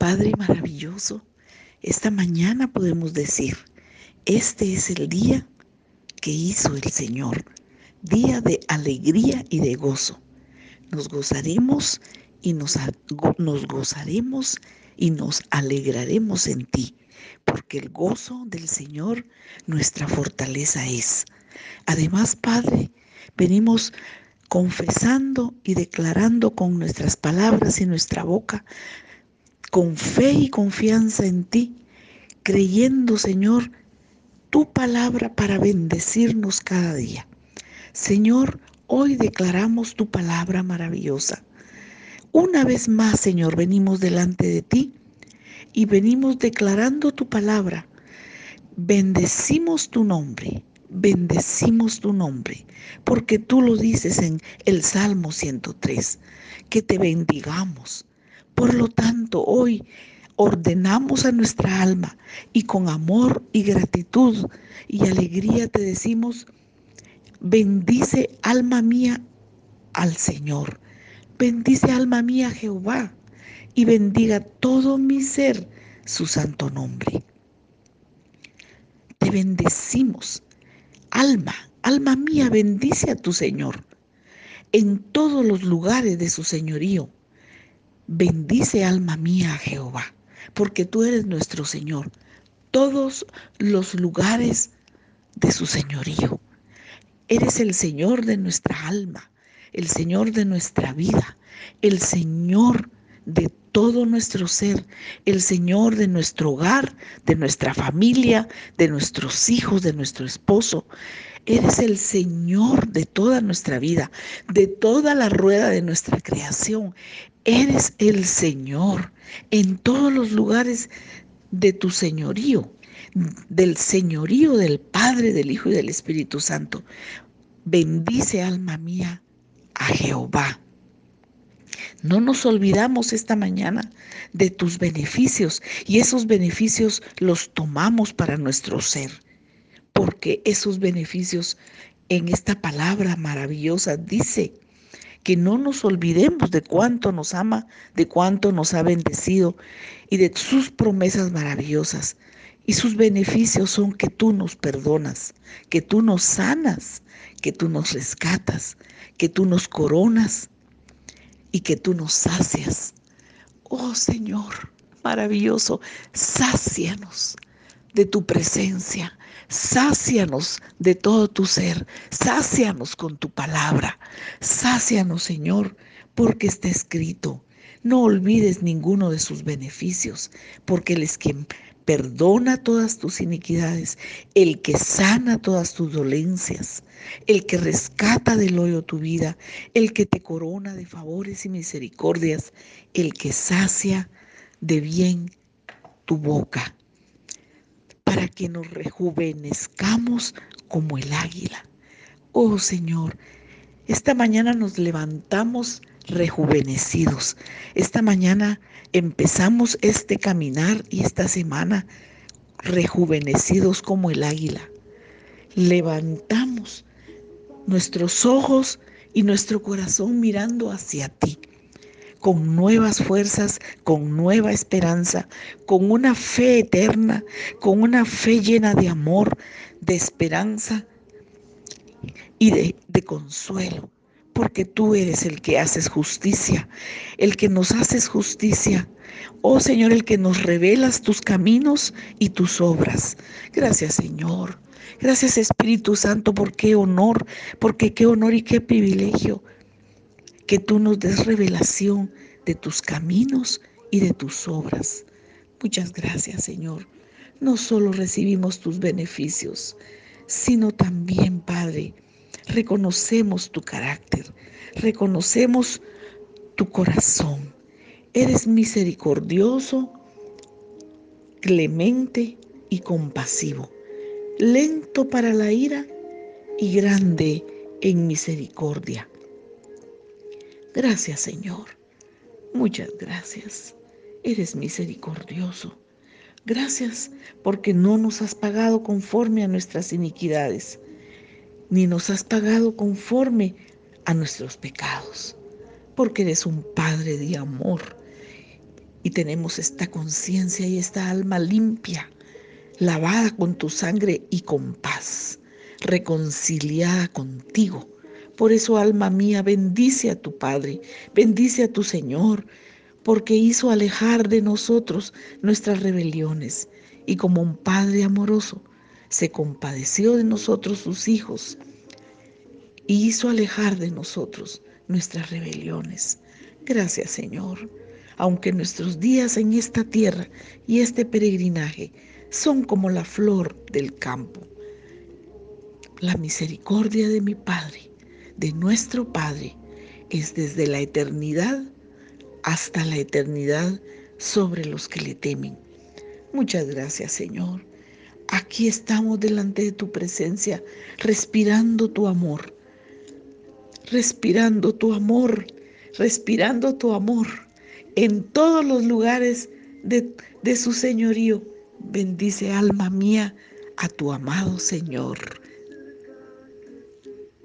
Padre maravilloso, esta mañana podemos decir, este es el día que hizo el Señor, día de alegría y de gozo. Nos gozaremos y nos, nos gozaremos y nos alegraremos en ti, porque el gozo del Señor nuestra fortaleza es. Además, Padre, venimos confesando y declarando con nuestras palabras y nuestra boca, con fe y confianza en ti, creyendo, Señor, tu palabra para bendecirnos cada día. Señor, hoy declaramos tu palabra maravillosa. Una vez más, Señor, venimos delante de ti y venimos declarando tu palabra. Bendecimos tu nombre, bendecimos tu nombre, porque tú lo dices en el Salmo 103, que te bendigamos. Por lo tanto, hoy ordenamos a nuestra alma y con amor y gratitud y alegría te decimos, bendice alma mía al Señor, bendice alma mía a Jehová y bendiga todo mi ser su santo nombre. Te bendecimos, alma, alma mía, bendice a tu Señor en todos los lugares de su señorío. Bendice alma mía Jehová porque tú eres nuestro Señor, todos los lugares de su señorío. Eres el Señor de nuestra alma, el Señor de nuestra vida, el Señor de todo nuestro ser, el Señor de nuestro hogar, de nuestra familia, de nuestros hijos, de nuestro esposo. Eres el Señor de toda nuestra vida, de toda la rueda de nuestra creación. Eres el Señor en todos los lugares de tu señorío, del señorío del Padre, del Hijo y del Espíritu Santo. Bendice alma mía a Jehová. No nos olvidamos esta mañana de tus beneficios y esos beneficios los tomamos para nuestro ser, porque esos beneficios en esta palabra maravillosa dice, que no nos olvidemos de cuánto nos ama, de cuánto nos ha bendecido y de sus promesas maravillosas. Y sus beneficios son que tú nos perdonas, que tú nos sanas, que tú nos rescatas, que tú nos coronas y que tú nos sacias. Oh Señor, maravilloso, sácianos de tu presencia, sácianos de todo tu ser, sácianos con tu palabra, sácianos Señor, porque está escrito. No olvides ninguno de sus beneficios, porque Él es quien perdona todas tus iniquidades, el que sana todas tus dolencias, el que rescata del hoyo tu vida, el que te corona de favores y misericordias, el que sacia de bien tu boca para que nos rejuvenezcamos como el águila. Oh Señor, esta mañana nos levantamos rejuvenecidos. Esta mañana empezamos este caminar y esta semana rejuvenecidos como el águila. Levantamos nuestros ojos y nuestro corazón mirando hacia ti con nuevas fuerzas, con nueva esperanza, con una fe eterna, con una fe llena de amor, de esperanza y de, consuelo, porque tú eres el que haces justicia, el que nos haces justicia. Oh Señor, el que nos revelas tus caminos y tus obras. Gracias Señor. Gracias Espíritu Santo, por qué honor, porque qué honor y qué privilegio que tú nos des revelación de tus caminos y de tus obras. Muchas gracias, Señor. No solo recibimos tus beneficios, sino también, Padre, reconocemos tu carácter, reconocemos tu corazón. Eres misericordioso, clemente y compasivo, lento para la ira y grande en misericordia. Gracias Señor. Muchas gracias. Eres misericordioso. Gracias porque no nos has pagado conforme a nuestras iniquidades, ni nos has pagado conforme a nuestros pecados, porque eres un Padre de amor y tenemos esta conciencia y esta alma limpia, lavada con tu sangre y con paz, reconciliada contigo. Por eso, alma mía, bendice a tu Padre, bendice a tu Señor, porque hizo alejar de nosotros nuestras rebeliones y como un Padre amoroso se compadeció de nosotros sus hijos y hizo alejar de nosotros nuestras rebeliones. Gracias Señor, aunque nuestros días en esta tierra y este peregrinaje son como la flor del campo. La misericordia de mi Padre, de nuestro Padre, es desde la eternidad hasta la eternidad sobre los que le temen. Muchas gracias, Señor. Aquí estamos delante de tu presencia, respirando tu amor, respirando tu amor, respirando tu amor en todos los lugares de, de su señorío. Bendice alma mía a tu amado Señor.